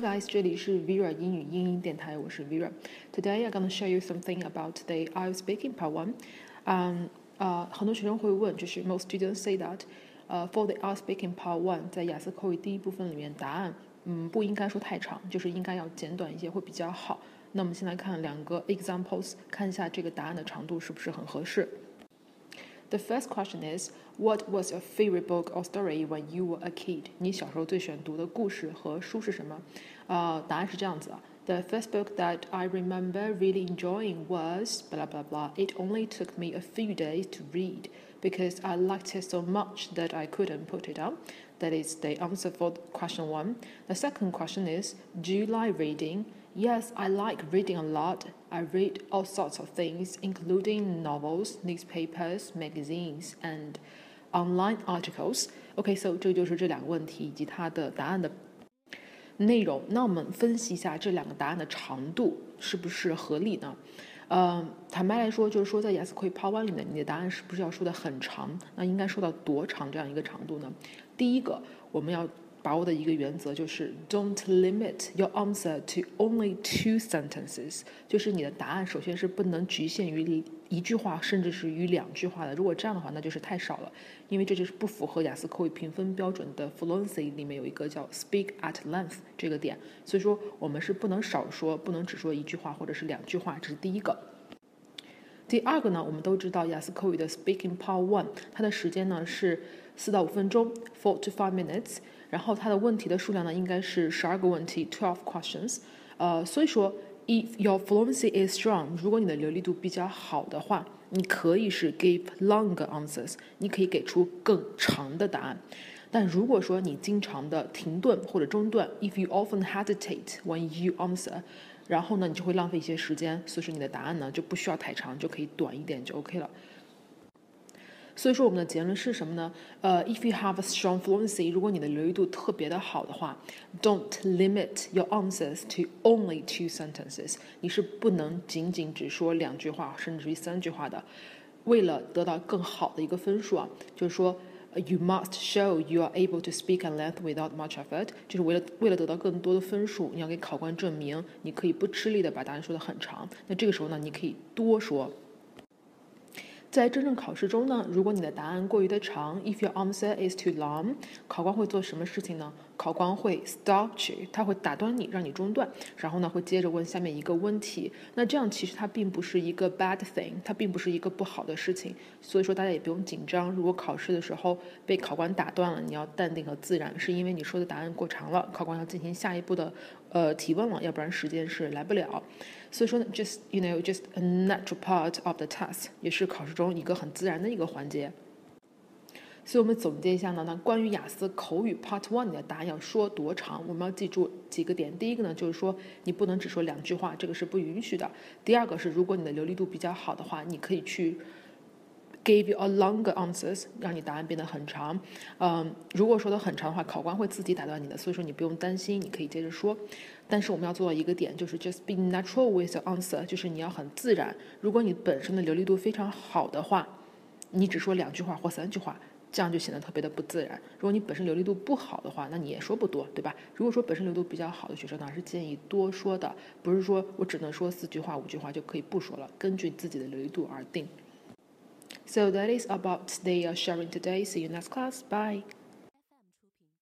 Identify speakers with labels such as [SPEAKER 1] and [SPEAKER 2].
[SPEAKER 1] Guys，这里是 Vera 英语英音电台，我是 Vera。Today I'm gonna show you something about the IELTS speaking part one. Um, 呃，很多学生会问，就是 most students say that，呃，for the I'm speaking part one，在雅思口语第一部分里面，答案嗯不应该说太长，就是应该要简短一些会比较好。那我们先来看两个 examples，看一下这个答案的长度是不是很合适。The first question is, what was your favorite book or story when you were a kid? 你小时候最喜欢读的故事和书是什么？呃，答案是这样子啊。The first book that I remember really enjoying was blah blah blah. It only took me a few days to read because I liked it so much that I couldn't put it down. That is the answer for question one. The second question is, do you like reading? Yes, I like reading a lot. I read all sorts of things, including novels, newspapers, magazines, and online articles. Okay, so 这就是这两个问题以及它的答案的内容。那我们分析一下这两个答案的长度是不是合理呢？ 嗯，坦白来说，就是说在雅思口语 Part One 里面，你的答案是不是要说的很长？那应该说到多长这样一个长度呢？第一个，我们要。把握的一个原则就是 don't limit your answer to only two sentences，就是你的答案首先是不能局限于一句话，甚至是于两句话的。如果这样的话，那就是太少了，因为这就是不符合雅思口语评分标准的 fluency 里面有一个叫 speak at length 这个点。所以说我们是不能少说，不能只说一句话或者是两句话，这是第一个。第二个呢，我们都知道雅思口语的 speaking part one，它的时间呢是四到五分钟，four to five minutes。然后它的问题的数量呢，应该是十二个问题，twelve questions。呃，所以说，if your fluency is strong，如果你的流利度比较好的话，你可以是 give longer answers，你可以给出更长的答案。但如果说你经常的停顿或者中断，if you often hesitate when you answer，然后呢，你就会浪费一些时间，所以说你的答案呢就不需要太长，就可以短一点就 OK 了。所以说我们的结论是什么呢？呃，if you have a strong fluency，如果你的流利度特别的好的话，don't limit your answers to only two sentences。你是不能仅仅只说两句话，甚至于三句话的。为了得到更好的一个分数啊，就是说，you must show you are able to speak at length without much effort。就是为了为了得到更多的分数，你要给考官证明你可以不吃力的把答案说的很长。那这个时候呢，你可以多说。在真正考试中呢，如果你的答案过于的长，if your answer is too long，考官会做什么事情呢？考官会 stop you，他会打断你，让你中断，然后呢会接着问下面一个问题。那这样其实它并不是一个 bad thing，它并不是一个不好的事情。所以说大家也不用紧张。如果考试的时候被考官打断了，你要淡定和自然，是因为你说的答案过长了，考官要进行下一步的呃提问了，要不然时间是来不了。所以说呢，just you know just a natural part of the test，也是考试中一个很自然的一个环节。所以我们总结一下呢，那关于雅思口语 Part One 的答案要说多长，我们要记住几个点。第一个呢，就是说你不能只说两句话，这个是不允许的。第二个是，如果你的流利度比较好的话，你可以去 give you a longer answers，让你答案变得很长。嗯，如果说的很长的话，考官会自己打断你的，所以说你不用担心，你可以接着说。但是我们要做到一个点，就是 just be natural with your answer，就是你要很自然。如果你本身的流利度非常好的话，你只说两句话或三句话。这样就显得特别的不自然。如果你本身流利度不好的话，那你也说不多，对吧？如果说本身流度比较好的学生呢，是建议多说的，不是说我只能说四句话、五句话就可以不说了，根据自己的流利度而定。So that is about the sharing today. See you next class. Bye.